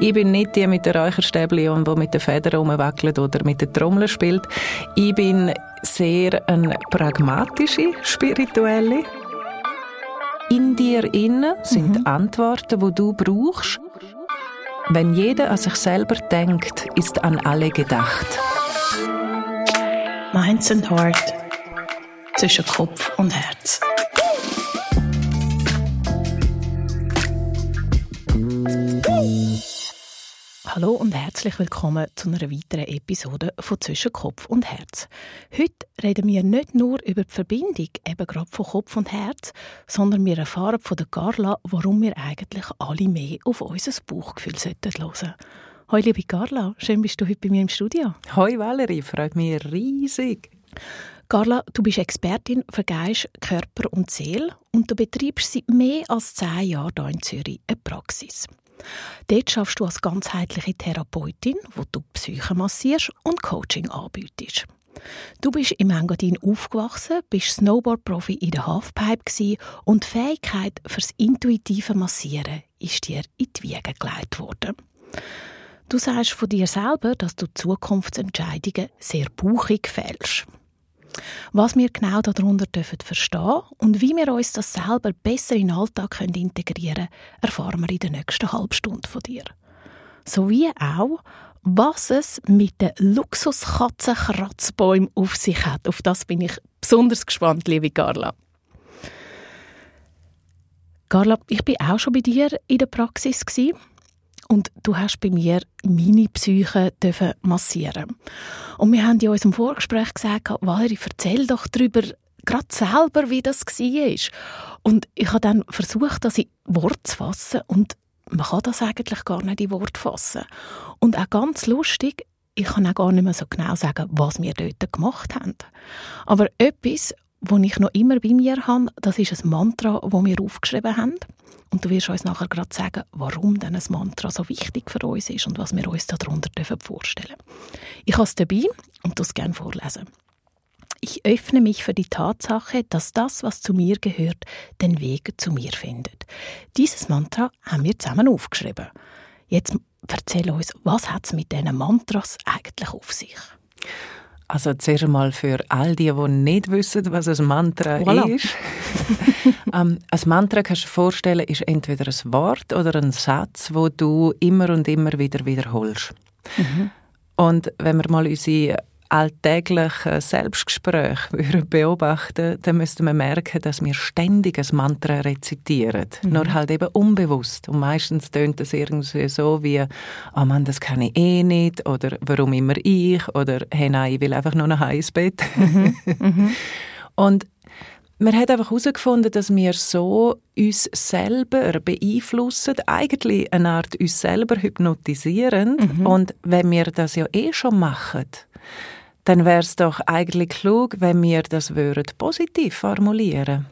Ich bin nicht die mit der Räucherstäbli und die mit den Federn rumwackelt oder mit den Trommeln spielt. Ich bin sehr eine pragmatische Spirituelle. In dir innen sind mhm. Antworten, die du brauchst. Wenn jeder an sich selber denkt, ist an alle gedacht. Minds and Heart zwischen Kopf und Herz. Hallo und herzlich willkommen zu einer weiteren Episode von Zwischen Kopf und Herz. Heute reden wir nicht nur über die Verbindung eben gerade von Kopf und Herz, sondern wir erfahren von der Carla, warum wir eigentlich alle mehr auf unser Bauchgefühl hören sollten. Hallo liebe Carla, schön bist du heute bei mir im Studio. Hallo Valerie, freut mich riesig. Carla, du bist Expertin für Geist, Körper und Seele und du betreibst seit mehr als zehn Jahren hier in Zürich eine Praxis. Dort schaffst du als ganzheitliche Therapeutin, wo du Psyche massierst und Coaching anbietest. Du bist im Engadin aufgewachsen, bist Snowboard-Profi in der Halfpipe und die Fähigkeit fürs intuitive Massieren ist dir in die Wiege gelegt worden. Du sagst von dir selber, dass du Zukunftsentscheidungen sehr bauchig fällst. Was wir genau darunter dürfen verstehen und wie wir uns das selber besser in den Alltag integrieren können, erfahren wir in der nächsten halben Stunde von dir. Sowie auch, was es mit den Luxuskatzenkratzbäumen auf sich hat. Auf das bin ich besonders gespannt, liebe Carla. Carla, ich bin auch schon bei dir in der Praxis gewesen. Und du hast bei mir meine Psyche massieren Und wir haben in unserem Vorgespräch gesagt, Valerie, erzähl doch darüber, gerade selber, wie das war. Und ich habe dann versucht, das in Wort zu fassen. Und man kann das eigentlich gar nicht in Wort fassen. Und auch ganz lustig, ich kann auch gar nicht mehr so genau sagen, was wir dort gemacht haben. Aber etwas, was ich noch immer bei mir habe, das ist ein Mantra, das wir aufgeschrieben haben. Und du wirst uns nachher gerade sagen, warum denn ein Mantra so wichtig für uns ist und was wir uns darunter vorstellen dürfen. Ich habe es dabei und das gerne vorlesen. Ich öffne mich für die Tatsache, dass das, was zu mir gehört, den Weg zu mir findet. Dieses Mantra haben wir zusammen aufgeschrieben. Jetzt erzähl uns, was hat es mit diesen Mantras eigentlich auf sich? Also zuerst einmal für all die, die nicht wissen, was ein Mantra voilà. ist. ähm, ein Mantra kannst du dir vorstellen, ist entweder ein Wort oder ein Satz, wo du immer und immer wieder wiederholst. Mhm. Und wenn wir mal unsere alltäglichen Selbstgespräche beobachten dann müsste man merken, dass wir ständig ein Mantra rezitieren. Mhm. Nur halt eben unbewusst. Und meistens tönt es irgendwie so wie, oh Mann, das kann ich eh nicht, oder warum immer ich, oder hey nein, ich will einfach nur nach ins Bett. Mhm. Mhm. Und man hat einfach herausgefunden, dass wir so uns selber beeinflussen, eigentlich eine Art uns selber hypnotisieren. Mhm. Und wenn wir das ja eh schon machen, dann wäre es doch eigentlich klug, wenn wir das würden positiv formulieren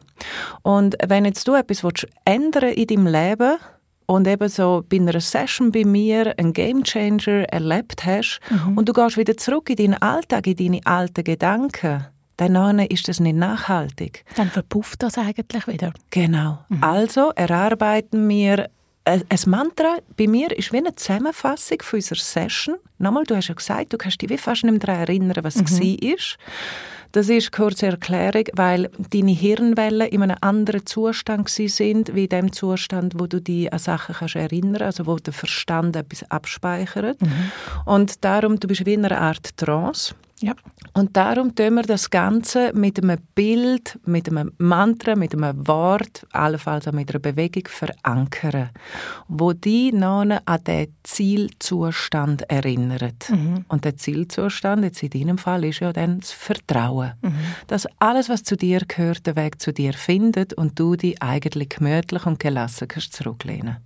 Und wenn jetzt du etwas willst, ändern in deinem Leben und eben so bei einer Session bei mir einen Gamechanger erlebt hast mhm. und du gehst wieder zurück in deinen Alltag, in deine alten Gedanken, dann ist das nicht nachhaltig. Dann verpufft das eigentlich wieder. Genau. Mhm. Also erarbeiten wir ein Mantra bei mir ist wie eine Zusammenfassung von unserer Session. Nochmal, du hast ja gesagt, du kannst dich wie fast nicht mehr daran erinnern, was mhm. es war. Das ist eine kurze Erklärung, weil deine Hirnwellen in einem anderen Zustand sind, wie dem Zustand, wo du dich an Sachen kannst erinnern also wo der Verstand etwas abspeichert. Mhm. Und darum, du bist wie in einer Art Trance. Ja. Und darum tun wir das Ganze mit einem Bild, mit einem Mantra, mit einem Wort, allenfalls auch mit einer Bewegung verankern, wo die noch an den Zielzustand erinnert. Mhm. Und der Zielzustand, jetzt in deinem Fall, ist ja dann das Vertrauen. Mhm. Dass alles, was zu dir gehört, den Weg zu dir findet und du dich eigentlich gemütlich und gelassen kannst zurücklehnen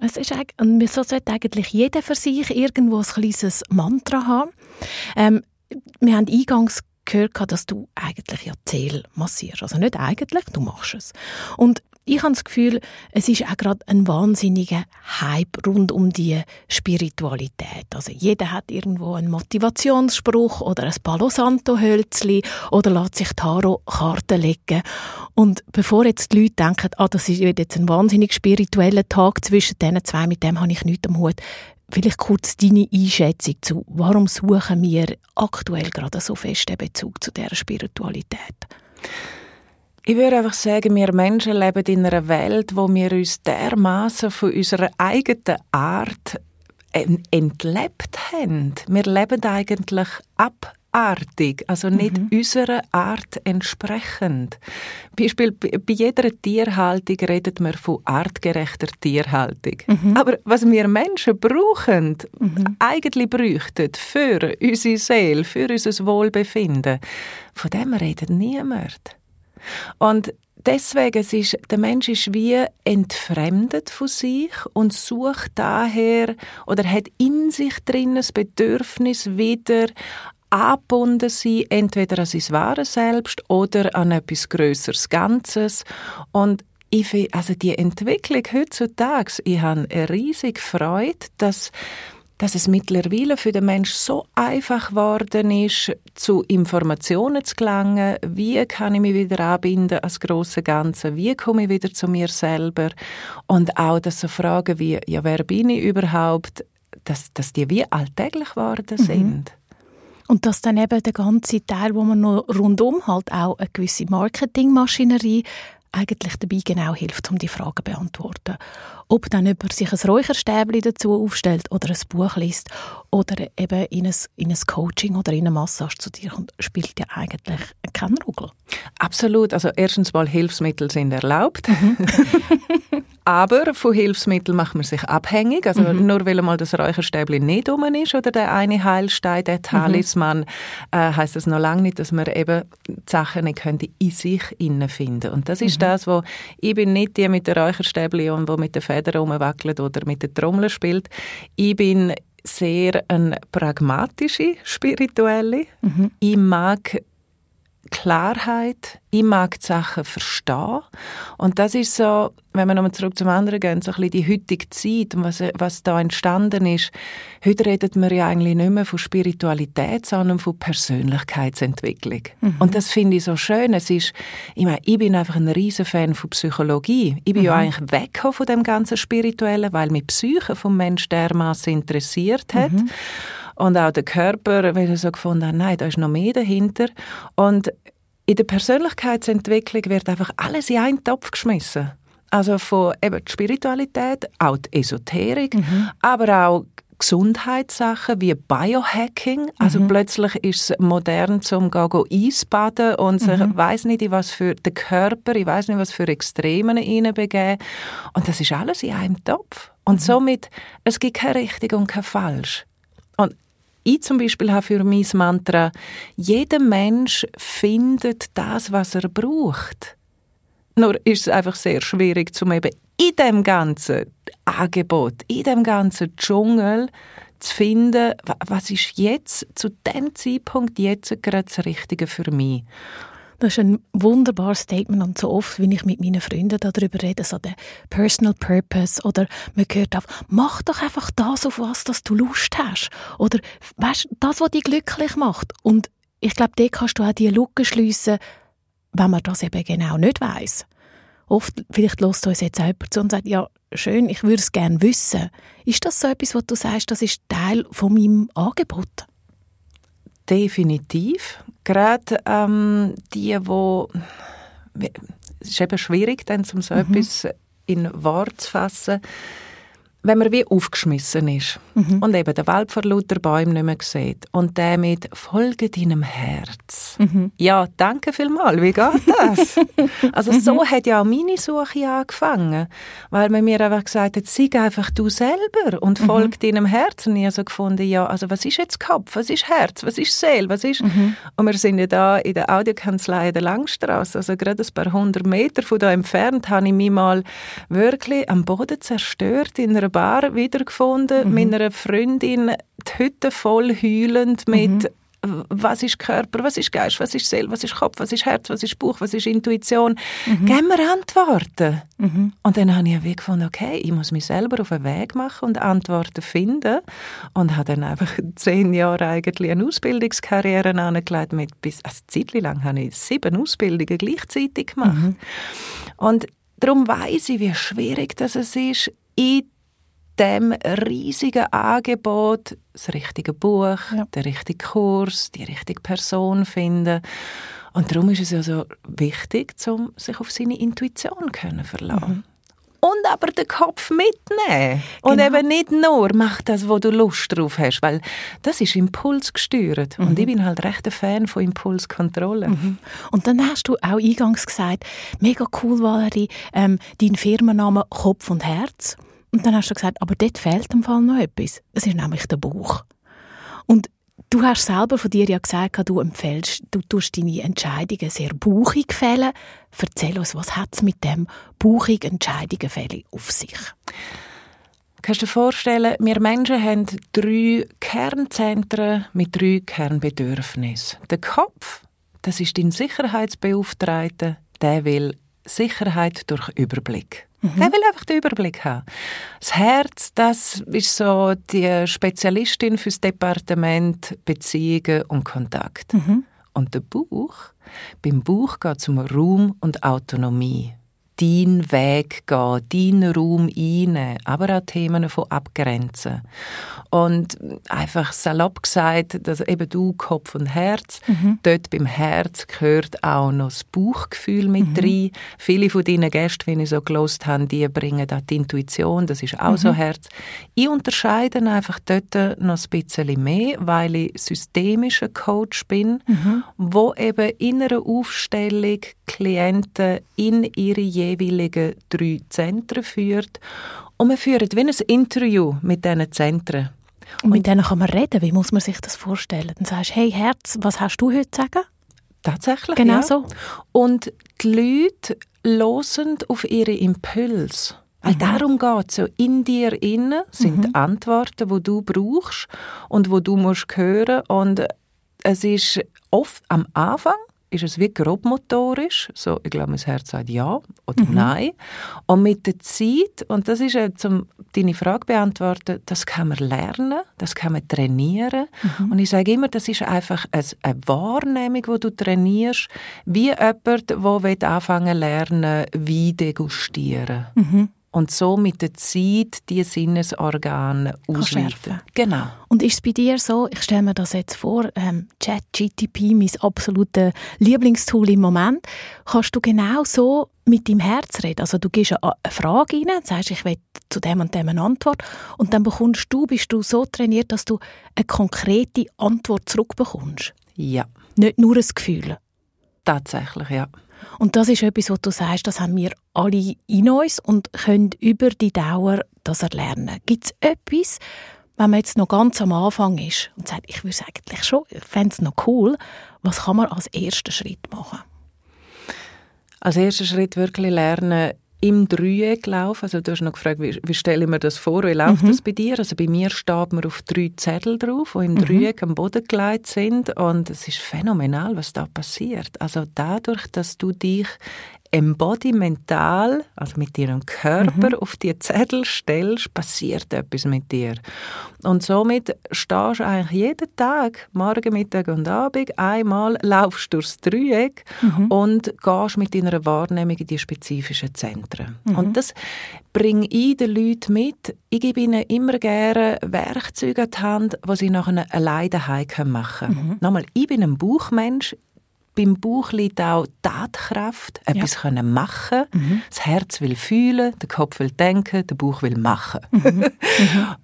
es ist eigentlich, so sollte eigentlich jeder für sich irgendwo ein kleines Mantra haben. Ähm, wir haben eingangs gehört, dass du eigentlich ja Zähl massierst. Also nicht eigentlich, du machst es. Und ich habe das Gefühl, es ist auch gerade ein wahnsinniger Hype rund um die Spiritualität. Also jeder hat irgendwo einen Motivationsspruch oder ein Palo Santo Hölzli oder lässt sich Tarot-Karten legen. Und bevor jetzt die Leute denken, ah, das ist jetzt ein wahnsinnig spiritueller Tag zwischen diesen zwei, mit dem habe ich nichts am Hut, Vielleicht kurz deine Einschätzung zu, warum suchen wir aktuell gerade so fest den Bezug zu dieser Spiritualität? Ich würde einfach sagen, wir Menschen leben in einer Welt, wo wir uns dermaßen von unserer eigenen Art entlebt haben. Wir leben eigentlich abartig, also nicht mhm. unserer Art entsprechend. Beispiel, bei jeder Tierhaltung redet man von artgerechter Tierhaltung. Mhm. Aber was wir Menschen brauchen, mhm. eigentlich bräuchten für unsere Seele, für unser Wohlbefinden, von dem redet niemand. Und deswegen es ist der Mensch ist wie entfremdet von sich und sucht daher oder hat in sich drin das Bedürfnis wieder angebunden sein, entweder an sein wahres Selbst oder an etwas Größeres Ganzes. Und ich finde, also die Entwicklung heutzutage, ich habe eine riesige Freude, dass dass es mittlerweile für den Mensch so einfach geworden ist, zu Informationen zu gelangen. Wie kann ich mich wieder anbinden als große Ganze? Wie komme ich wieder zu mir selber? Und auch, dass so Fragen wie, ja, wer bin ich überhaupt, dass, dass die wie alltäglich geworden mhm. sind. Mhm. Und dass dann eben der ganze Teil, wo man noch rundum halt auch eine gewisse Marketingmaschinerie eigentlich dabei genau hilft, um die Fragen zu beantworten. Ob dann jemand sich ein Räucherstäbchen dazu aufstellt oder ein Buch liest oder eben in ein, in ein Coaching oder in eine Massage zu dir kommt, spielt ja eigentlich keinen Ruggel. Absolut. Also erstens mal Hilfsmittel sind erlaubt. Mhm. Aber von Hilfsmitteln macht man sich abhängig. Also mhm. nur weil mal das Räucherstäbchen nicht um ist oder der eine Heilstein, der mhm. Talisman, mhm. äh, heißt das noch lange nicht, dass man eben die Sachen nicht könnte in sich innen finden. Und das ist mhm. das, wo ich bin nicht die mit den Räucherstäbchen und wo mit den Federn rumwackelt oder mit der Trommel spielt. Ich bin sehr eine pragmatische Spirituelle. Mhm. Ich mag Klarheit, ich mag die Sachen verstehen. Und das ist so, wenn wir nochmal zurück zum anderen gehen, so ein bisschen die heutige Zeit und was, was da entstanden ist. Heute redet man ja eigentlich nicht mehr von Spiritualität, sondern von Persönlichkeitsentwicklung. Mhm. Und das finde ich so schön. Es ist, ich meine, ich bin einfach ein riesen Fan von Psychologie. Ich bin mhm. ja eigentlich weggekommen von dem ganzen Spirituellen, weil mich die Psyche vom Mensch dermaßen interessiert hat. Mhm. Und auch der Körper, weil er so gefunden hat, nein, da ist noch mehr dahinter. Und in der Persönlichkeitsentwicklung wird einfach alles in einen Topf geschmissen. Also von eben die Spiritualität, auch die Esoterik, mhm. aber auch Gesundheitssachen wie Biohacking. Also mhm. plötzlich ist es modern zum gehen Eisbaden und sich, mhm. weiß nicht, was für den Körper, ich weiß nicht, was für Extremen hineinbegeben. Und das ist alles in einem Topf. Und mhm. somit, es gibt kein richtig und kein falsch. Ich zum Beispiel habe für mein Mantra, jeder Mensch findet das, was er braucht. Nur ist es einfach sehr schwierig, zum eben in dem ganzen Angebot, in dem ganzen Dschungel zu finden, was ist jetzt zu dem Zeitpunkt jetzt gerade das Richtige für mich. Das ist ein wunderbares Statement und so oft, wenn ich mit meinen Freunden darüber rede, so der Personal Purpose oder man hört auf, mach doch einfach das, auf was dass du Lust hast oder weißt, das, was dich glücklich macht. Und ich glaube, da kannst du auch die Lücke schliessen, wenn man das eben genau nicht weiß. Oft, vielleicht lässt uns jetzt jemand zu und sagt, ja, schön, ich würde es gerne wissen. Ist das so etwas, was du sagst, das ist Teil von meinem Angebot? Definitiv. Gerade ähm, die, wo es ist eben schwierig, dann zum so mhm. etwas in Wort zu fassen wenn man wie aufgeschmissen ist mhm. und eben den Wald vor lauter Bäumen nicht mehr sieht und der mit «Folge deinem Herz». Mhm. Ja, danke vielmals, wie geht das? also mhm. so hat ja auch meine Suche angefangen, weil man mir einfach gesagt hat, «Sei einfach du selber und mhm. folge deinem Herz». Und ich habe so gefunden, ja, also was ist jetzt Kopf, was ist Herz, was ist Seele, was ist... Mhm. Und wir sind ja da in der Audiokanzlei der Langstrasse, also gerade ein paar hundert Meter von da entfernt, habe ich mich mal wirklich am Boden zerstört in einer Bar wiedergefunden, mhm. mit einer Freundin, die Hütte voll heulend mit mhm. was ist Körper, was ist Geist, was ist Seele, was ist Kopf, was ist Herz, was ist Bauch, was ist Intuition. Mhm. Geben wir Antworten. Mhm. Und dann habe ich wie gefunden, okay, ich muss mich selber auf den Weg machen und Antworten finden. Und habe dann einfach zehn Jahre eigentlich eine Ausbildungskarriere angelegt. Mit bis, also eine Zeit lang habe ich sieben Ausbildungen gleichzeitig gemacht. Mhm. Und darum weiß ich, wie schwierig das ist, in dem riesigen Angebot das richtige Buch, ja. den richtigen Kurs, die richtige Person finden. Und darum ist es ja so wichtig, um sich auf seine Intuition zu verlassen. Mhm. Und aber den Kopf mitnehmen. Und genau. eben nicht nur, mach das, wo du Lust drauf hast, weil das ist impulsgesteuert. Mhm. Und ich bin halt recht ein Fan von Impulskontrolle. Mhm. Und dann hast du auch eingangs gesagt, mega cool, Valerie, ähm, dein Firmenname Kopf und Herz. Und dann hast du gesagt, aber dort fehlt im Fall noch etwas. Es ist nämlich der Bauch. Und du hast selber von dir ja gesagt, du empfällst, du tust deine Entscheidungen sehr bauchig fällen. Erzähl uns, was hat es mit dem bauchig Entscheidungen auf sich? Kannst du dir vorstellen, wir Menschen haben drei Kernzentren mit drei Kernbedürfnissen. Der Kopf, das ist dein Sicherheitsbeauftragter, der will Sicherheit durch Überblick. Mhm. Der will einfach den Überblick haben. Das Herz, das ist so die Spezialistin fürs Departement Beziehungen und Kontakt. Mhm. Und der Buch, beim Buch geht es um Raum und Autonomie deinen Weg gehen, deinen Raum einnehmen, aber auch Themen von abgrenzen. Und einfach salopp gesagt, dass eben du Kopf und Herz, mhm. dort beim Herz gehört auch noch das Bauchgefühl mit mhm. rein. Viele von deinen Gästen, wenn ich so gelost habe, die bringen auch die Intuition, das ist auch mhm. so Herz. Ich unterscheide einfach dort noch ein bisschen mehr, weil ich systemischer Coach bin, mhm. wo eben in einer Aufstellung Klienten in ihre jeweiligen drei Zentren führt. Und wir führen wie ein Interview mit diesen Zentren. Und mit denen kann man reden. Wie muss man sich das vorstellen? Dann sagst du, hey Herz, was hast du heute zu sagen? Tatsächlich, Genau ja. so. Und die Leute hören auf ihre Impulse. Weil mhm. darum geht es. In dir innen sind mhm. Antworten, die du brauchst und wo du musst hören. Und es ist oft am Anfang ist es wie grobmotorisch, so, ich glaube, mein Herz sagt ja oder mhm. nein. Und mit der Zeit, und das ist, um deine Frage beantworten, das kann man lernen, das kann man trainieren. Mhm. Und ich sage immer, das ist einfach eine Wahrnehmung, die du trainierst, wie jemand, der anfangen lernen Wein degustieren. Mhm und so mit der Zeit die Sinnesorgane ausschärfen. Genau. Und ist es bei dir so, ich stelle mir das jetzt vor, ähm, ChatGTP, mein absolutes Lieblingstool im Moment, kannst du genau so mit deinem Herz reden? Also du gibst eine, Frage rein, sagst, ich will zu dem und dem eine Antwort und dann bekommst du, bist du so trainiert, dass du eine konkrete Antwort zurückbekommst? Ja. Nicht nur ein Gefühl? Tatsächlich, ja. Und das ist etwas, was du sagst, das haben wir alle in uns und können über die Dauer das erlernen. Gibt es etwas, wenn man jetzt noch ganz am Anfang ist und sagt, ich würde es eigentlich schon, ich fände es noch cool, was kann man als ersten Schritt machen? Als erster Schritt wirklich lernen, im Dreieck laufen. Also du hast noch gefragt, wie, wie stelle ich mir das vor, wie läuft mhm. das bei dir? Also bei mir steht man auf drei Zettel drauf, die im mhm. Dreieck am Boden gelegt sind und es ist phänomenal, was da passiert. Also dadurch, dass du dich embodimental, also mit ihrem Körper mhm. auf die Zettel stellst, passiert etwas mit dir. Und somit stehst du eigentlich jeden Tag, morgen, Mittag und Abend, einmal laufst du durchs Dreieck mhm. und gehst mit deiner Wahrnehmung in die spezifischen Zentren. Mhm. Und das bringe ich den Leuten mit. Ich gebe ihnen immer gerne Werkzeuge an die Hand, die sie nachher alleine machen können. Mhm. Nochmal, ich bin ein Buchmensch, beim Bauch liegt auch Tatkraft, etwas ja. können machen. Mhm. Das Herz will fühlen, der Kopf will denken, der Bauch will machen. Mhm. Mhm.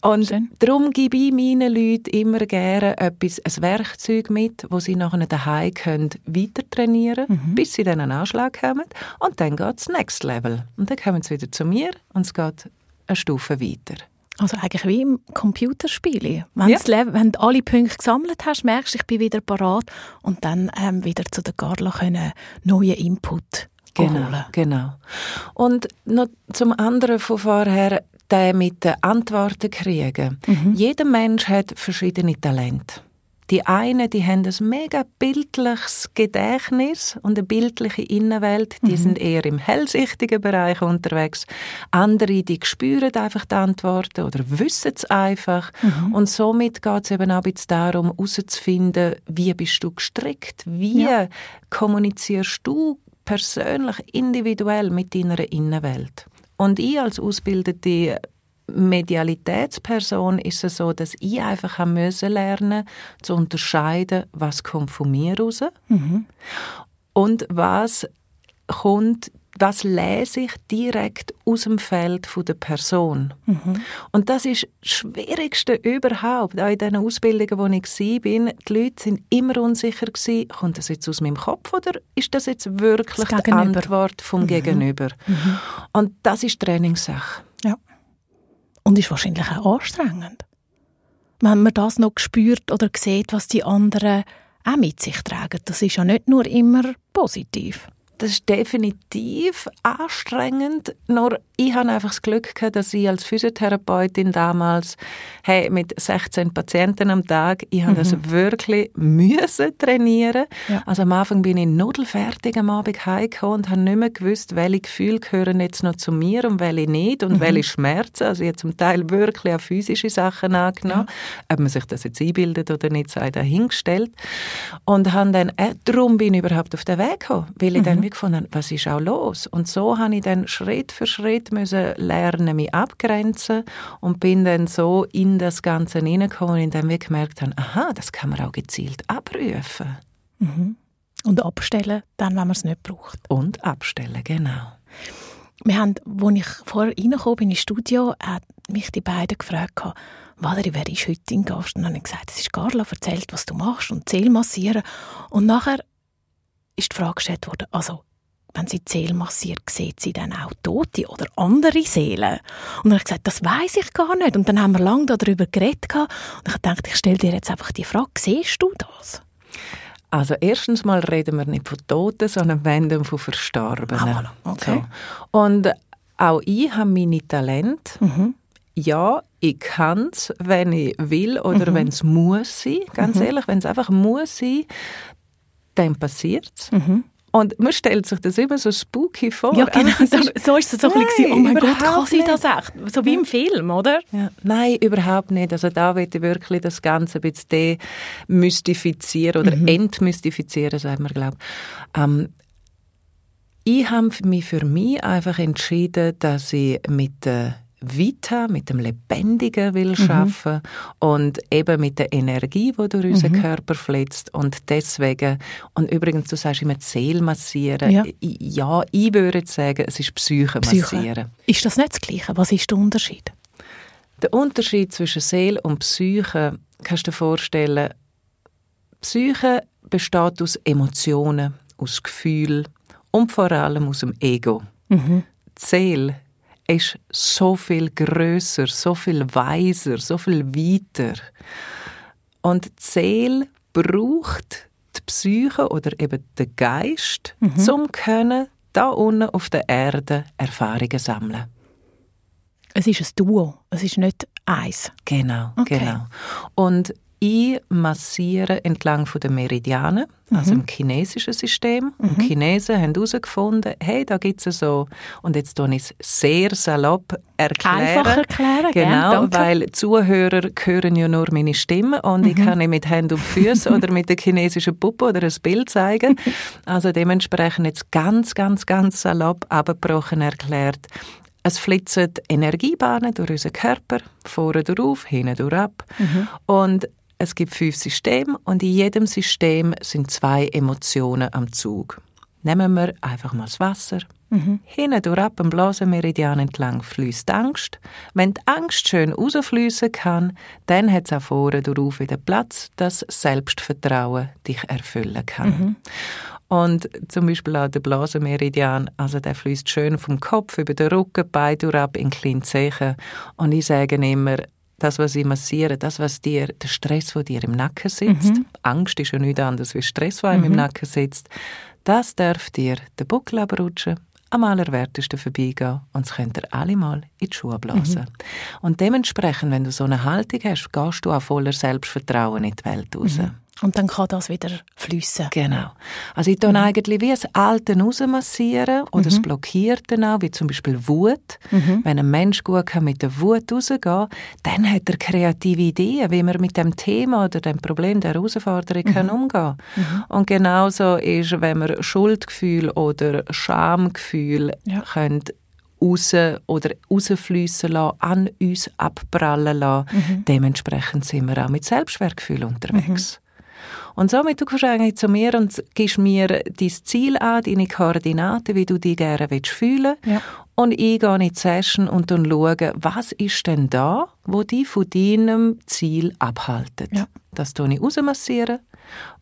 Und Schön. darum gebe ich meinen Leuten immer gerne etwas, ein Werkzeug mit, wo sie nachher daheim können weiter trainieren, mhm. bis sie dann einen Anschlag haben. Und dann geht es next level. Und dann kommen sie wieder zu mir und es geht eine Stufe weiter. Also eigentlich wie im Computerspiel. Wenn, ja. wenn du alle Punkte gesammelt hast, merkst du, ich bin wieder parat und dann ähm, wieder zu der Carla können neuen Input genau, holen. Genau. Und noch zum anderen von vorher, der mit den Antworten kriegen. Mhm. Jeder Mensch hat verschiedene Talente. Die einen, die haben ein mega bildliches Gedächtnis und eine bildliche Innenwelt. Die mhm. sind eher im hellsichtigen Bereich unterwegs. Andere, die spüren einfach die Antworten oder wissen es einfach. Mhm. Und somit geht es eben auch ein darum, herauszufinden, wie bist du gestrickt? Wie ja. kommunizierst du persönlich, individuell mit deiner Innenwelt? Und ich als ausgebildete Medialitätsperson ist es so, dass ich einfach haben müssen lernen zu unterscheiden, was kommt von mir raus mhm. und was kommt was lese ich direkt aus dem Feld der Person. Mhm. Und das ist das Schwierigste überhaupt, auch in den Ausbildungen, wo ich war. Die Leute sind immer unsicher gewesen, kommt das jetzt aus meinem Kopf oder ist das jetzt wirklich das die Antwort vom mhm. Gegenüber? Mhm. Und das ist Trainingssache. Und ist wahrscheinlich auch anstrengend. Wenn man das noch spürt oder sieht, was die anderen auch mit sich tragen. Das ist ja nicht nur immer positiv das ist definitiv anstrengend. Nur ich habe einfach das Glück gehabt, dass ich als Physiotherapeutin damals hey, mit 16 Patienten am Tag, ich habe mhm. das wirklich müssen trainieren. Ja. Also am Anfang bin ich nudelfertig am Abend heimgekommen und habe nicht mehr gewusst, welche Gefühle gehören jetzt noch zu mir und welche nicht und mhm. welche Schmerzen. Also ich habe zum Teil wirklich auch physische Sachen angenommen. Ja. Ob man sich das jetzt einbildet oder nicht, sei dahingestellt. Und habe dann, äh, darum bin ich überhaupt auf den Weg gekommen, weil ich mhm. dann gefunden, was ist auch los? Und so habe ich dann Schritt für Schritt müssen lernen, mich abgrenzen und bin dann so in das Ganze hineingekommen, indem wir gemerkt haben, aha, das kann man auch gezielt abrufen. Mhm. Und abstellen, dann, wenn man es nicht braucht. Und abstellen, genau. Wir haben, als ich vorher reingekommen bin ins Studio, hat mich die beiden gefragt, Valerie, wer ist heute dein Gast? Und dann habe ich gesagt, es ist Carla, erzählt, was du machst und Zähl massieren. Und nachher ist die Frage gestellt worden, also wenn sie die Seele massiert, sieht sie dann auch Tote oder andere Seelen? Und dann habe ich gesagt, das weiß ich gar nicht. Und dann haben wir lange darüber geredet. Und ich dachte, ich stelle dir jetzt einfach die Frage, siehst du das? Also erstens mal reden wir nicht von Toten, sondern wenden von Verstorbenen. Ah, okay. So. Und auch ich habe meine Talente. Mhm. Ja, ich kann es, wenn ich will oder mhm. wenn es muss sein. Ganz mhm. ehrlich, wenn es einfach muss sein, dann passiert es. Mhm. Und man stellt sich das immer so spooky vor. Ja, genau. So, so ist es so ein bisschen, oh mein Gott, kann sie das echt? So wie im Film, oder? Ja. Nein, überhaupt nicht. Also da wird ich wirklich das Ganze ein bisschen demystifizieren oder mhm. entmystifizieren, sagen wir, glaube ähm, ich habe mich für mich einfach entschieden, dass ich mit der Vita, mit dem Lebendigen will mhm. schaffen und eben mit der Energie, die durch unseren mhm. Körper fließt und deswegen und übrigens du sagst immer Seele massieren. Ja. ja, ich würde sagen, es ist Psyche, Psyche massieren. Ist das nicht das Gleiche? Was ist der Unterschied? Der Unterschied zwischen Seele und Psyche kannst du dir vorstellen. Psyche besteht aus Emotionen, aus Gefühlen und vor allem aus dem Ego. Mhm. Die Seele ist so viel größer, so viel weiser, so viel weiter. Und die Seele braucht die Psyche oder eben den Geist, mhm. zum können da unten auf der Erde Erfahrungen sammeln. Es ist ein Duo, es ist nicht eins. Genau, okay. genau. Und ich massiere entlang der Meridianen, also mhm. im chinesischen System. Mhm. Und die Chinesen haben herausgefunden, hey, da gibt es so, und jetzt tue ich es sehr salopp erklären. Einfach erklären, Genau, gern, weil Zuhörer hören ja nur meine Stimme und mhm. ich kann nicht mit Händen und Füßen oder mit der chinesischen Puppe oder ein Bild zeigen. Also dementsprechend jetzt ganz, ganz, ganz salopp abgebrochen erklärt. Es flitzen Energiebahnen durch unseren Körper, vorne durch, hinten durch ab. Mhm. Und es gibt fünf Systeme und in jedem System sind zwei Emotionen am Zug. Nehmen wir einfach mal das Wasser. Mhm. Hinten durch ab dem Blasenmeridian entlang fließt Angst. Wenn die Angst schön rausfließen kann, dann hat es auch vorne darauf wieder Platz, dass Selbstvertrauen dich erfüllen kann. Mhm. Und zum Beispiel auch der Blasenmeridian, also der fließt schön vom Kopf über den Rücken, Beine ab in kleinen Zehen. Und ich sage immer, das, was ich massiere, das, was dir, der Stress, der dir im Nacken sitzt, mhm. Angst ist ja nichts anderes wie Stress, der mhm. im Nacken sitzt, das darf dir den Buckel abrutschen, am allerwertesten vorbeigehen und es könnt ihr alle mal in die Schuhe blasen. Mhm. Und dementsprechend, wenn du so eine Haltung hast, gehst du auch voller Selbstvertrauen in die Welt raus. Mhm. Und dann kann das wieder flüssen. Genau. Also ich tue mhm. eigentlich wie das Alte rausmassieren oder mhm. das Blockierte auch, wie zum Beispiel Wut. Mhm. Wenn ein Mensch gut kann mit der Wut rausgehen dann hat er kreative Ideen, wie man mit dem Thema oder dem Problem, der Herausforderung mhm. kann umgehen mhm. Und genauso ist, wenn wir Schuldgefühl oder Schamgefühl ja. können raus oder rausfließen lassen, an uns abprallen lassen. Mhm. Dementsprechend sind wir auch mit Selbstwertgefühl unterwegs. Mhm. Und somit du kommst eigentlich zu mir und gibst mir dein Ziel an, deine Koordinaten, wie du dich gerne fühlen willst. Ja. Und ich gehe in die Session und dann schaue, was ist denn da, wo dich von deinem Ziel abhaltet. Ja. Das tue ich rausmassieren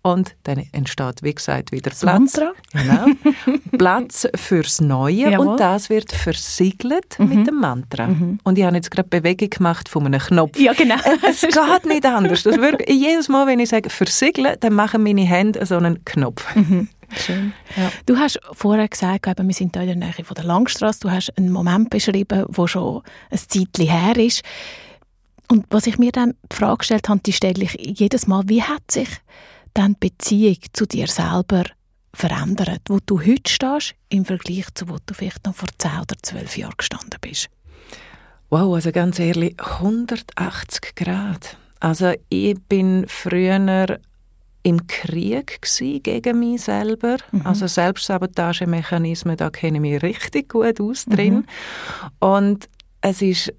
und dann entsteht, wie gesagt, wieder das Platz. Genau. Platz fürs Neue Jawohl. und das wird versiegelt mhm. mit dem Mantra. Mhm. Und ich habe jetzt gerade Bewegung gemacht von einem Knopf. Ja, genau. Es geht nicht anders. Das wirklich, jedes Mal, wenn ich sage versiegeln, dann machen meine Hände so einen Knopf. Mhm. Schön. Ja. Du hast vorher gesagt, wir sind hier in der Nähe von der Langstrasse. Du hast einen Moment beschrieben, wo schon ein Zeitchen her ist. Und was ich mir dann die Frage gestellt habe, die stelle ich jedes Mal, wie hat sich dann die Beziehung zu dir selber verändert, wo du heute stehst, im Vergleich zu wo du vielleicht noch vor 10 oder 12 Jahren gestanden bist? Wow, also ganz ehrlich, 180 Grad. Also ich bin früher im Krieg gegen mich selber. Mhm. Also Selbstsabotagemechanismen, da kenne ich mich richtig gut aus drin. Mhm. Und es ist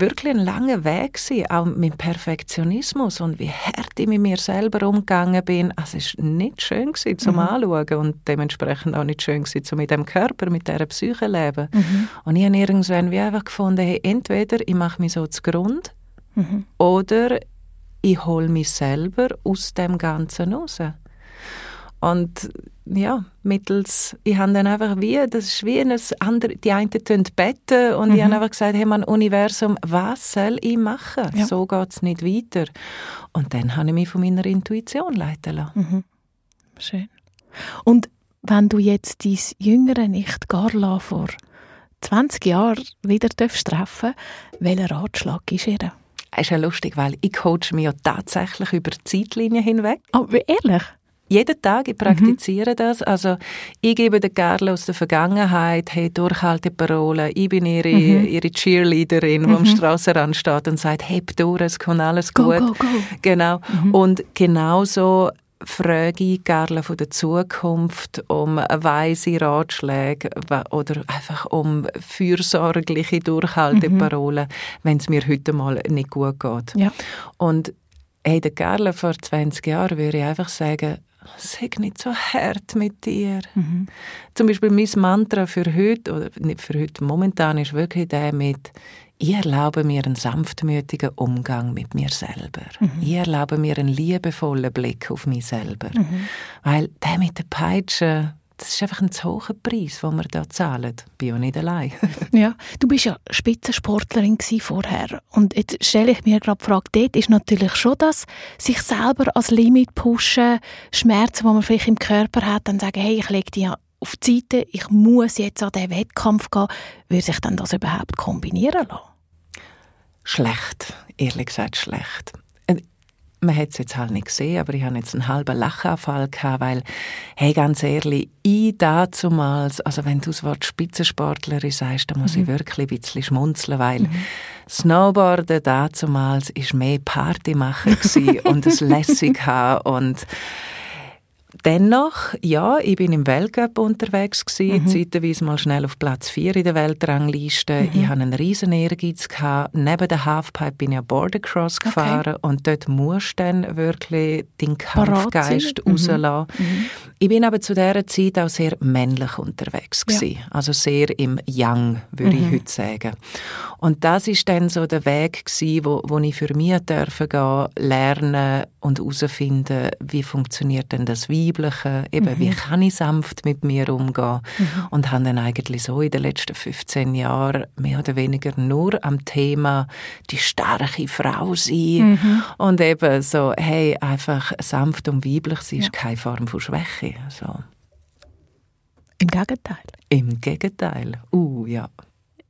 wirklich ein langer Weg gewesen, auch mit Perfektionismus und wie hart ich mit mir selber umgegangen bin. Also es war nicht schön gewesen, zum mhm. Anschauen und dementsprechend auch nicht schön gewesen, zum mit dem Körper, mit dieser Psyche leben. Mhm. Und ich habe irgendwann wie einfach gefunden, hey, entweder ich mache mich so zu Grund mhm. oder ich hole mich selber aus dem Ganzen raus. Und ja, mittels, ich habe dann einfach wie, das ist wie ein andere, die einen tun beten und mhm. ich habe einfach gesagt, hey man, Universum, was soll ich machen? Ja. So geht es nicht weiter. Und dann habe ich mich von meiner Intuition leiten lassen. Mhm. Schön. Und wenn du jetzt dein jüngere Nicht Carla vor 20 Jahren wieder treffen welcher Ratschlag ist ihr? Es ist ja lustig, weil ich coache mich ja tatsächlich über die Zeitlinie hinweg. Oh, ehrlich? Jeden Tag, ich praktiziere mhm. das. Also ich gebe der Gerle aus der Vergangenheit, hey, Durchhalteparole, ich bin ihre, mhm. ihre Cheerleaderin, die mhm. am Strassenrand steht und sagt, heb durch, es kommt alles gut. Go, go, go. Genau. Mhm. Und genauso frage ich Gerle von der Zukunft um weise Ratschläge oder einfach um fürsorgliche Durchhalteparolen, mhm. wenn es mir heute mal nicht gut geht. Ja. Und hey, der Gerle vor 20 Jahren würde ich einfach sagen, sei nicht so hart mit dir. Mhm. Zum Beispiel mein Mantra für heute, oder nicht für heute, momentan ist wirklich der mit ich erlaube mir einen sanftmütigen Umgang mit mir selber. Mhm. Ich erlaube mir einen liebevollen Blick auf mich selber. Mhm. Weil der mit der Peitsche, das ist einfach ein zu hoher Preis, den wir da zahlen. Ich bin ja nicht allein. ja, du bist ja Spitzensportlerin vorher. Und jetzt stelle ich mir gerade die Frage, dort ist natürlich schon das, sich selber als Limit pushen, Schmerzen, die man vielleicht im Körper hat, dann sagen, hey, ich lege die auf die Seite, ich muss jetzt an diesen Wettkampf gehen. Würde sich dann das überhaupt kombinieren lassen? Schlecht, ehrlich gesagt schlecht man hat es jetzt halt nicht gesehen, aber ich hatte jetzt einen halben Lachanfall gehabt, weil, hey, ganz ehrlich, ich dazumals, also wenn du das Wort Spitzensportlerin sagst, dann muss mhm. ich wirklich ein bisschen schmunzeln, weil mhm. Snowboarden dazumals ist mehr Party machen und es lässig haben und Dennoch, ja, ich bin im Weltcup unterwegs gewesen, mhm. zeitweise mal schnell auf Platz 4 in der Weltrangliste. Mhm. Ich hatte einen riesen Ehrgeiz. Gehabt. Neben der Halfpipe bin ich Bordercross okay. gefahren und dort musst du dann wirklich den Kampfgeist mhm. rauslassen. Mhm. Ich bin aber zu dieser Zeit auch sehr männlich unterwegs gewesen. Ja. Also sehr im Young, würde ich mhm. heute sagen. Und das ist dann so der Weg gewesen, wo, wo ich für mich dürfen gehen, lernen und herausfinden, wie funktioniert denn das Weibliche, eben mhm. wie kann ich sanft mit mir umgehen mhm. und habe dann eigentlich so in den letzten 15 Jahren mehr oder weniger nur am Thema die starke Frau sein mhm. und eben so, hey, einfach sanft und weiblich sein ist keine Form von Schwäche. So. Im Gegenteil. Im Gegenteil. Uh, ja.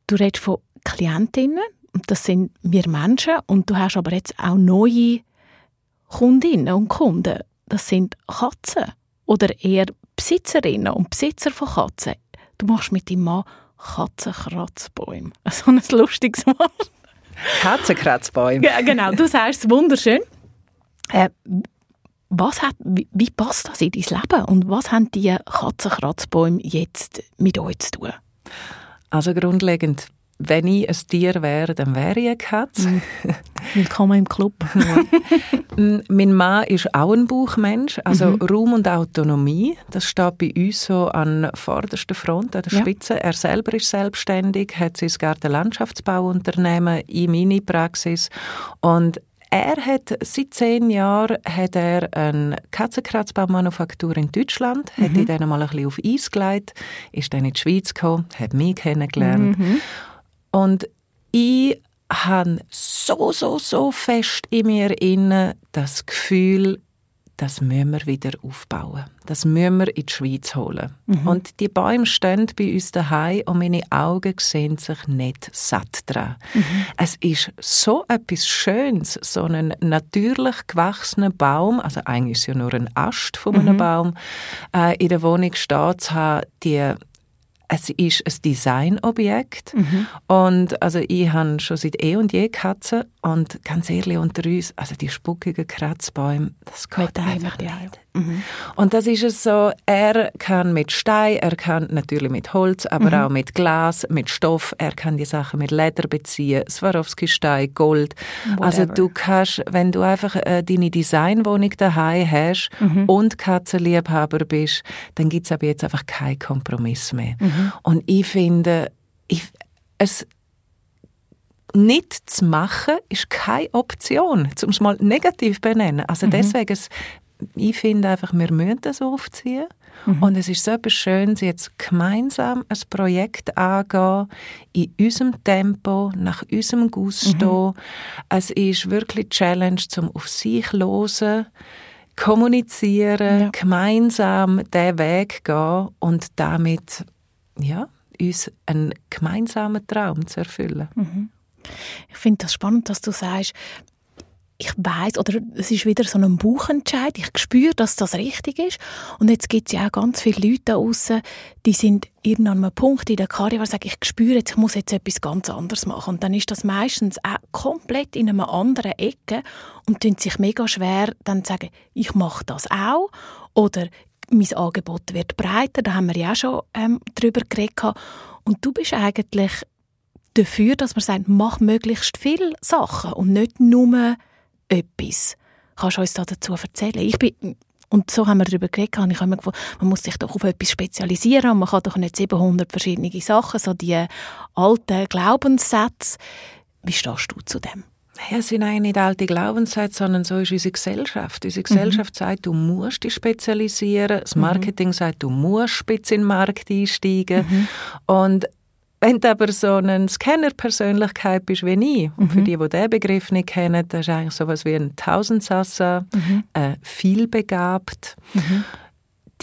Du redest von Klientinnen, das sind wir Menschen, und du hast aber jetzt auch neue Kundinnen und Kunden. Das sind Katzen oder eher Besitzerinnen und Besitzer von Katzen. Du machst mit deinem Mann Katzenkratzbäume. So ein lustiges Wort. Katzenkratzbäume. Ja, genau, du sagst es wunderschön. Äh, was hat, wie, wie, passt das in dein Leben und was haben die Katzenkratzbäume jetzt mit euch zu tun? Also grundlegend, wenn ich ein Tier wäre, dann wäre ich eine Katze. Mhm. Willkommen im Club. Ja. mein Mann ist auch ein Buchmensch, also mhm. Raum und Autonomie, das steht bei uns so an vorderster Front, an der ja. Spitze. Er selber ist selbstständig, hat sein Gartenlandschaftsbauunternehmen in meine Praxis und er hat seit zehn Jahren hat er eine Katzenkratzbaumanufaktur in Deutschland, mhm. hat die dann mal ein bisschen auf Eis gelegt, ist dann in die Schweiz gekommen, hat mich kennengelernt. Mhm. Und ich habe so, so, so fest in mir inne das Gefühl, das müssen wir wieder aufbauen. Das müssen wir in die Schweiz holen. Mhm. Und die Bäume stehen bei uns daheim und meine Augen sehen sich nicht satt dran. Mhm. Es ist so etwas Schönes, so einen natürlich gewachsenen Baum, also eigentlich ist es ja nur ein Ast von einem mhm. Baum, äh, in der Wohnung stehen zu haben, die es ist ein Designobjekt mhm. und also ich habe schon seit eh und je Katzen und ganz ehrlich unter uns, also die spuckigen Kratzbäume, das geht einfach nicht. Mhm. Und das ist es so, er kann mit Stein, er kann natürlich mit Holz, aber mhm. auch mit Glas, mit Stoff, er kann die Sachen mit Leder beziehen, Swarovski-Stein, Gold. Whatever. Also du kannst, wenn du einfach äh, deine Designwohnung daheim hast mhm. und Katzenliebhaber bist, dann gibt es aber jetzt einfach keinen Kompromiss mehr. Mhm. Und ich finde, ich, es nicht zu machen, ist keine Option, um es mal negativ benennen. Also mhm. deswegen, ich finde einfach, wir müssen das aufziehen. Mhm. Und es ist so etwas Schönes, jetzt gemeinsam ein Projekt angehen, in unserem Tempo, nach unserem Gusto. Mhm. Es ist wirklich eine Challenge, zum auf sich hören, kommunizieren, ja. gemeinsam diesen Weg gehen und damit ja, uns einen gemeinsamen Traum zu erfüllen. Mhm. Ich finde das spannend, dass du sagst, ich weiß oder es ist wieder so ein Bauchentscheid. Ich spüre, dass das richtig ist. Und jetzt gibt es ja auch ganz viele Leute da die sind irgendwann an einem Punkt in der Karriere, wo sagen, ich spüre jetzt, ich muss jetzt etwas ganz anderes machen. Und dann ist das meistens auch komplett in einer anderen Ecke und tun sich mega schwer, dann zu sagen, ich mache das auch oder mein Angebot wird breiter. Da haben wir ja auch schon ähm, drüber geredet. Und du bist eigentlich dafür, dass man sagt, mach möglichst viele Sachen und nicht nur etwas. Kannst du uns da dazu erzählen? Ich bin, und so haben wir darüber geredet, ich habe mir gefunden, man muss sich doch auf etwas spezialisieren und man kann doch nicht 700 verschiedene Sachen, so die alten Glaubenssätze. Wie stehst du zu dem? Ja, es sind eigentlich nicht alte Glaubenssätze, sondern so ist unsere Gesellschaft. Unsere mhm. Gesellschaft mhm. sagt, du musst dich spezialisieren. Das Marketing mhm. sagt, du musst spitz in den Markt einsteigen. Mhm. Und wenn du aber so eine Scanner-Persönlichkeit bist wie ich, und für mhm. die, die diesen Begriff nicht kennen, das ist eigentlich so etwas wie ein Tausendsasser, mhm. äh, vielbegabt. Mhm.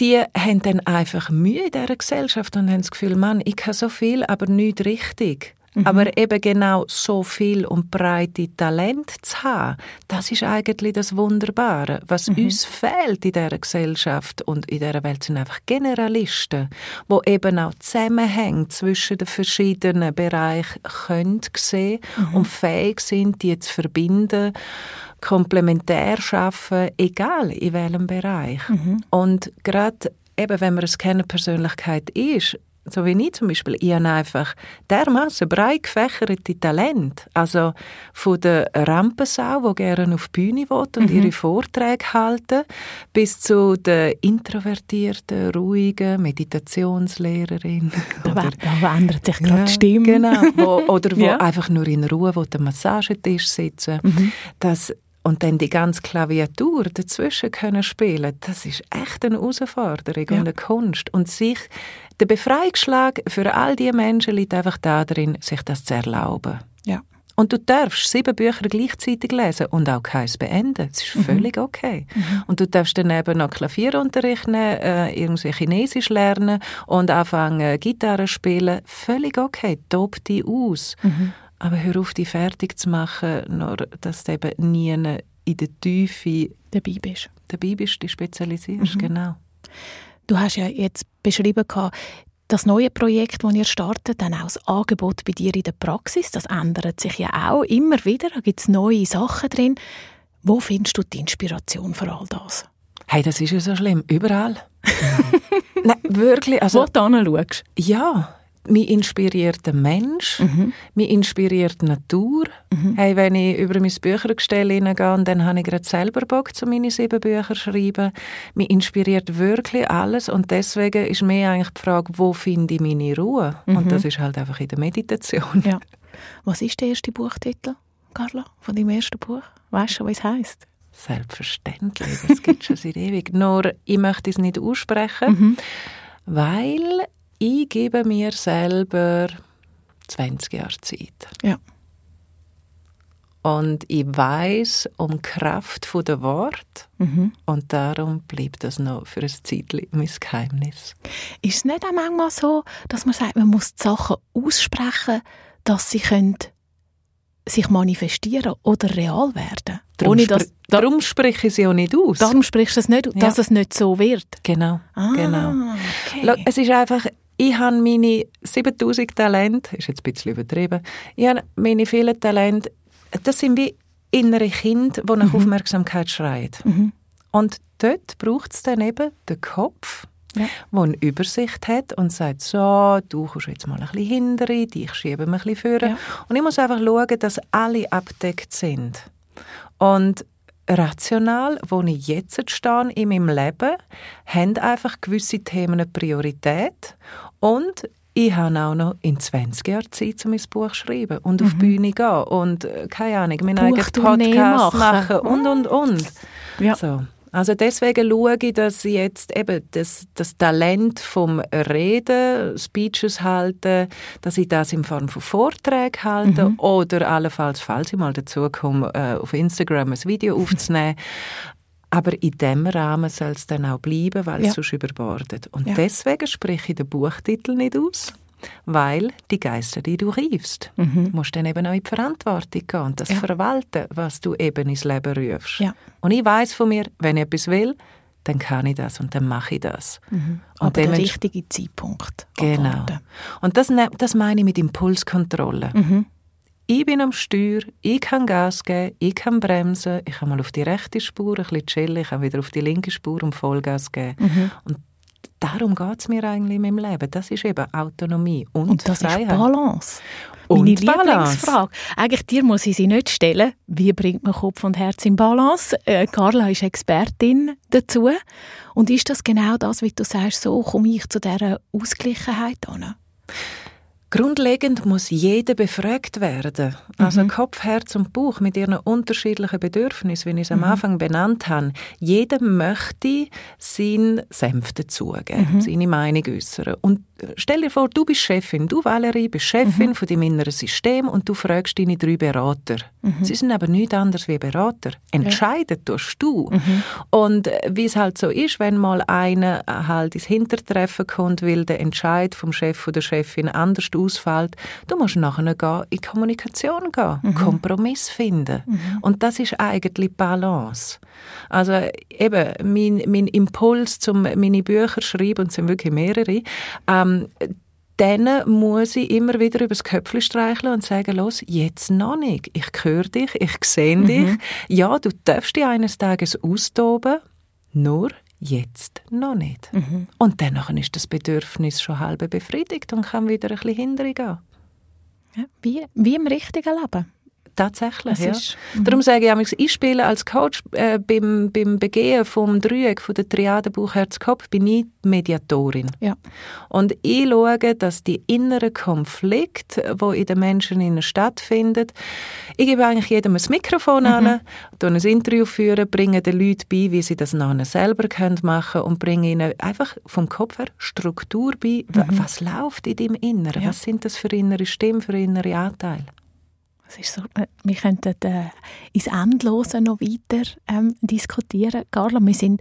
Die haben dann einfach Mühe in dieser Gesellschaft und haben das Gefühl, Mann, ich kann so viel, aber nicht richtig. Mhm. Aber eben genau so viel und breite Talent zu haben, das ist eigentlich das Wunderbare. Was mhm. uns fehlt in dieser Gesellschaft und in dieser Welt sind einfach Generalisten, wo eben auch Zusammenhänge zwischen den verschiedenen Bereichen können sehen mhm. und fähig sind, die zu verbinden komplementär schaffen, egal in welchem Bereich. Mhm. Und gerade eben, wenn man eine Scanner-Persönlichkeit ist, so wie ich zum Beispiel, ich habe einfach dermaßen breit gefächerte Talent. Also von der Rampensau, die gerne auf die Bühne will und mhm. ihre Vorträge halten, bis zu der introvertierten, ruhigen Meditationslehrerin. Da, oder, da ändert sich gerade ja, die Stimme. Genau. Wo, oder wo ja. einfach nur in Ruhe wo der Massagetisch sitzen. Mhm. Das, und dann die ganze Klaviatur dazwischen können spielen, das ist echt eine Herausforderung ja. und eine Kunst. Und sich, der Befreiungsschlag für all diese Menschen liegt einfach darin, sich das zu erlauben. Ja. Und du darfst sieben Bücher gleichzeitig lesen und auch keins beenden. Das ist mhm. völlig okay. Mhm. Und du darfst dann eben noch Klavierunterricht nehmen, äh, irgendwie Chinesisch lernen und anfangen Gitarre spielen. Völlig okay. Tob die aus. Mhm. Aber hör auf, die fertig zu machen, nur dass du eben nie in der Tiefe dabei bist. Dabei bist, die spezialisierst, mhm. genau. Du hast ja jetzt beschrieben, das neue Projekt, das ihr startet, dann auch das Angebot bei dir in der Praxis, das ändert sich ja auch immer wieder. Da gibt es neue Sachen drin. Wo findest du die Inspiration für all das? Hey, das ist ja so schlimm. Überall. Nein, wirklich. Also, Wo du hinschaust. Ja, mich inspiriert der Mensch, mhm. mich inspiriert die Natur. Mhm. Hey, wenn ich über mein Büchergestell hineingehe, dann habe ich gerade selber Bock, zu meine sieben Bücher zu schreiben. Mich inspiriert wirklich alles und deswegen ist mir eigentlich die Frage, wo finde ich meine Ruhe? Mhm. Und das ist halt einfach in der Meditation. Ja. Was ist der erste Buchtitel, Carla, von deinem ersten Buch? Weißt du, was es heisst? Selbstverständlich, das gibt es schon seit ewig. Nur, ich möchte es nicht aussprechen, mhm. weil ich gebe mir selber 20 Jahre Zeit. Ja. Und ich weiß um die Kraft der Wort mhm. und darum bleibt das noch für ein Zeitchen mein Geheimnis. Ist es nicht auch manchmal so, dass man sagt, man muss die Sachen aussprechen, dass sie können sich manifestieren oder real werden? Darum, Ohne dass, darum spreche ich sie auch nicht aus. Darum sprichst du es nicht, dass ja. es nicht so wird. Genau, ah, genau. Okay. Es ist einfach, ich habe meine 7000 Talente, ist jetzt ein bisschen übertrieben, ich habe meine vielen Talente, das sind wie innere Kinder, die nach mhm. Aufmerksamkeit schreien. Mhm. Und dort braucht es dann eben den Kopf, ja. der eine Übersicht hat und sagt, so, du kommst jetzt mal ein bisschen hinter, dich schieben wir ein bisschen vor. Ja. Und ich muss einfach schauen, dass alle abdeckt sind. Und rational, wo ich jetzt stehe in meinem Leben, haben einfach gewisse Themen eine Priorität und ich habe auch noch in 20 Jahren Zeit, um mein Buch zu schreiben und mhm. auf die Bühne gehen und, äh, keine Ahnung, meinen eigenen Podcast machen, machen und, und, und. Ja. So. Also deswegen schaue ich, dass ich jetzt eben das, das Talent vom Reden, Speeches halten, dass ich das in Form von Vorträgen halte mhm. oder allenfalls, falls ich mal dazu komme, äh, auf Instagram ein Video aufzunehmen. Aber in diesem Rahmen soll es dann auch bleiben, weil ja. es sonst überbordet. Und ja. deswegen spreche ich den Buchtitel nicht aus weil die Geister, die du riefst, mhm. musst dann eben auch in die Verantwortung gehen und das ja. verwalten, was du eben ins Leben rufst. Und ich weiß von mir, wenn ich etwas will, dann kann ich das und dann mache ich das. Mhm. Und Aber der richtige Zeitpunkt. Genau. Abwarten. Und das, ne, das meine ich mit Impulskontrolle. Mhm. Ich bin am Steuer, ich kann Gas geben, ich kann bremsen, ich kann mal auf die rechte Spur ein bisschen chillen, ich kann wieder auf die linke Spur und Vollgas geben. Mhm. Und darum geht es mir eigentlich in meinem Leben. Das ist eben Autonomie und, und das Freiheit. ist Balance. Und Meine Lieblingsfrage. Eigentlich dir muss ich sie nicht stellen. Wie bringt man Kopf und Herz in Balance? Äh, Carla ist Expertin dazu. Und ist das genau das, wie du sagst, so komme ich zu dieser Ausgleichen an? Grundlegend muss jeder befragt werden. Also mhm. Kopf, Herz und Bauch mit ihren unterschiedlichen Bedürfnissen, wie ich es am mhm. Anfang benannt habe. Jeder möchte seinen Senf dazugeben, mhm. seine Meinung äußern. Und stell dir vor, du bist Chefin, du Valerie bist Chefin mhm. von deinem inneren System und du fragst deine drei Berater. Mhm. Sie sind aber nichts anderes wie Berater. Entscheiden ja. tust du. Mhm. Und äh, wie es halt so ist, wenn mal einer halt ins Hintertreffen kommt, weil der Entscheid vom Chef oder der Chefin anders ausfällt, du musst nachher gehen, in Kommunikation gehen, mhm. Kompromiss finden. Mhm. Und das ist eigentlich Balance. Also eben, mein, mein Impuls, um meine Bücher zu schreiben, und es sind wirklich mehrere, ähm, dann muss ich immer wieder übers Köpfchen streicheln und sagen, los, jetzt noch nicht. Ich höre dich, ich sehe mhm. dich. Ja, du darfst dich eines Tages austoben, nur jetzt noch nicht. Mhm. Und dann ist das Bedürfnis schon halb befriedigt und kann wieder ein bisschen hintergehen. Ja, wie, wie im richtigen Leben. Tatsächlich, ja. Ist, mhm. Darum sage ich, ich spiele als Coach äh, beim, beim Begehen vom Dreieck, von der Triade Buch, Herz, Kopf, bin ich Mediatorin. Ja. Und ich schaue, dass die inneren Konflikte, die in den Menschen stattfinden, ich gebe eigentlich jedem ein Mikrofon mhm. an, ein Interview führen, bringe den Leuten bei, wie sie das nachher selber machen können und bringe ihnen einfach vom Kopf her Struktur bei, mhm. was läuft in deinem Inneren, ja. was sind das für innere Stimmen, für innere Anteile. Das ist so, äh, wir könnten äh, ins Endlose noch weiter ähm, diskutieren. Carla, wir sind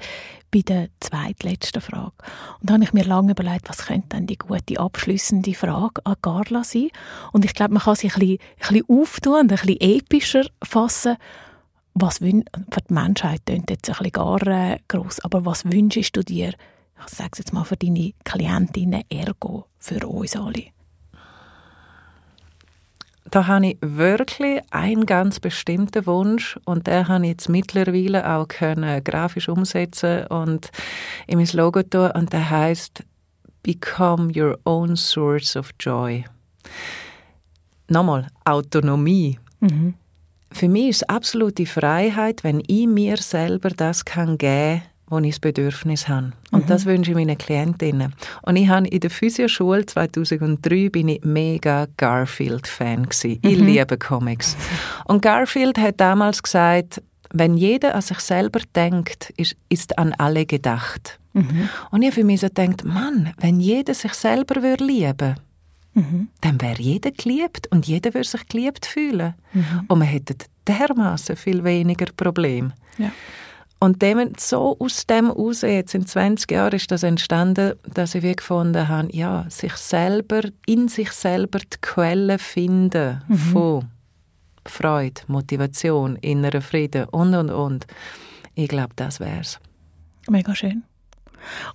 bei der zweitletzten Frage. Und da habe ich mir lange überlegt, was könnte denn die gute abschließende Frage an Carla sein? Und ich glaube, man kann sie ein bisschen, bisschen auftun und ein bisschen epischer fassen. Was für die Menschheit klingt jetzt ein bisschen gar äh, gross, aber was wünschst du dir, ich sage es jetzt mal für deine Klientinnen, ergo für uns alle? Da habe ich wirklich einen ganz bestimmten Wunsch und den habe ich jetzt mittlerweile auch können grafisch umsetzen und in mein Logo tun und der heißt Become your own source of joy. Nochmal, Autonomie. Mhm. Für mich ist es absolute Freiheit, wenn ich mir selber das kann geben kann, wo ich das Bedürfnis habe. Und mhm. das wünsche ich meinen Klientinnen. Und ich habe in der Physioschule 2003 bin ich mega Garfield-Fan gewesen. Mhm. Ich liebe Comics. Und Garfield hat damals gesagt, wenn jeder an sich selber denkt, ist, ist an alle gedacht. Mhm. Und ich habe für mich so gedacht, Mann, wenn jeder sich selber würde lieben mhm. dann wäre jeder geliebt und jeder würde sich geliebt fühlen. Mhm. Und man hätte dermaßen viel weniger Probleme. Ja. Und dem, so aus dem heraus, jetzt in 20 Jahren ist das entstanden, dass ich wie gefunden habe, ja, sich selber, in sich selber die Quelle finden mhm. von Freude, Motivation, innerer Frieden und, und, und. Ich glaube, das wäre es. Mega schön.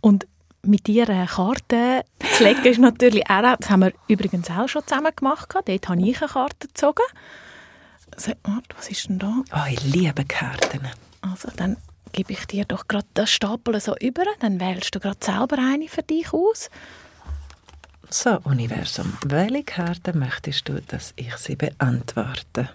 Und mit eine Karte zu legen ist natürlich auch, das haben wir übrigens auch schon zusammen gemacht, dort habe ich eine Karte gezogen. Was ist denn da? Oh, ich liebe Karten. Also dann gebe ich dir doch gerade das Stapel so über, dann wählst du gerade selber eine für dich aus. So, Universum, welche Karte möchtest du, dass ich sie beantworte?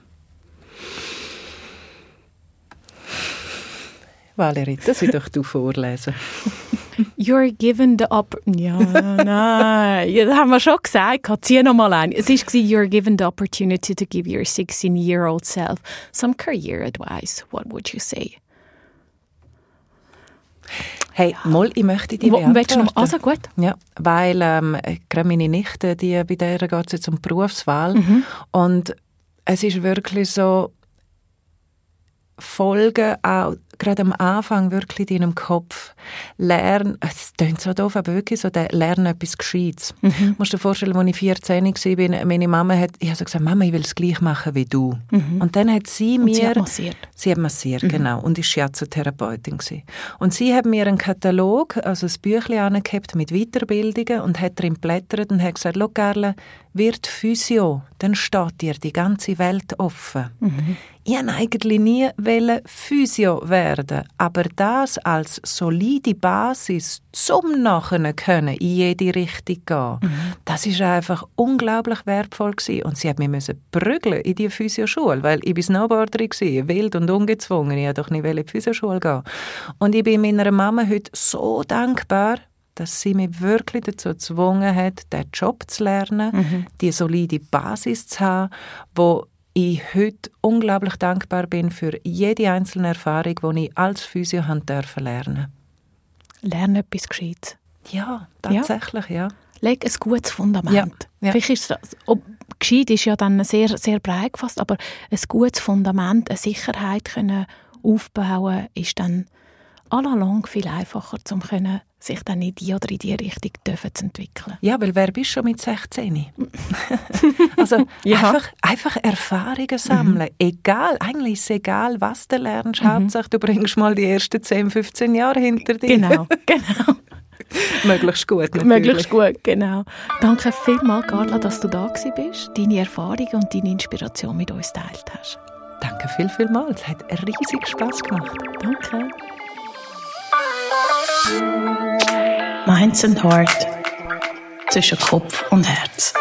Valerie, das soll doch du vorlesen. You're given the opportunity. Ja, nein, das haben wir schon gesagt. Zieh noch mal ein. Es war, you're given the opportunity to give your 16-year-old self some career advice. What would you say? Hey, mal, ich möchte die beantworten. Noch, also gut. Ja, weil ähm, gerade meine Nichte, die, bei der geht es jetzt um Berufswahl mhm. und es ist wirklich so, Folgen auch gerade am Anfang wirklich in deinem Kopf lernen, es klingt so doof, aber wirklich so, der lernen etwas Gescheites. Mhm. Du musst dir vorstellen, als ich 14 war, meine Mama hat, ich habe so gesagt, Mama, ich will es gleich machen wie du. Mhm. Und dann hat sie mir... Und sie hat massiert. Sie hat massiert, mhm. genau. Und ist Shiatsu-Therapeutin Und sie hat mir einen Katalog, also ein Büchlein angehabt mit Weiterbildungen und hat drin blättert und hat gesagt, schau, Gerle, wird Physio, dann steht dir die ganze Welt offen. Mhm. Ich wollte eigentlich nie Physio werden, aber das als solide Basis zum nachher können in jede Richtung gehen, mhm. das ist einfach unglaublich wertvoll gewesen. Und sie hat mich prügeln in die Physioschule, weil ich bin Snowboarderin war, wild und ungezwungen. Ich wollte doch nicht in die Physioschule gehen. Und ich bin meiner Mama heute so dankbar, dass sie mich wirklich dazu gezwungen hat, diesen Job zu lernen, mhm. die solide Basis zu haben, wo ich heute unglaublich dankbar bin für jede einzelne Erfahrung, die ich als Physio lernen durfte. Lernen etwas Gescheites. Ja, tatsächlich, ja. ja. Leg ein gutes Fundament. Ja, ja. Vielleicht ist das, ob, gescheit ist ja dann sehr, sehr breit gefasst, aber ein gutes Fundament, eine Sicherheit können aufbauen, ist dann allalong viel einfacher, um können sich dann in die oder in die Richtung zu entwickeln. Ja, weil wer bist schon mit 16? also ja. einfach, einfach Erfahrungen sammeln. Mhm. Egal, eigentlich ist es egal, was du lernst. Mhm. Hauptsache, du bringst mal die ersten 10, 15 Jahre hinter dir. Genau, genau. Möglichst gut, natürlich. Möglichst gut, genau. Danke vielmals, Carla, dass du da bist, deine Erfahrungen und deine Inspiration mit uns teilt hast. Danke viel, viel mal. Es hat riesig Spaß gemacht. Danke. Minds and Heart zwischen Kopf und Herz.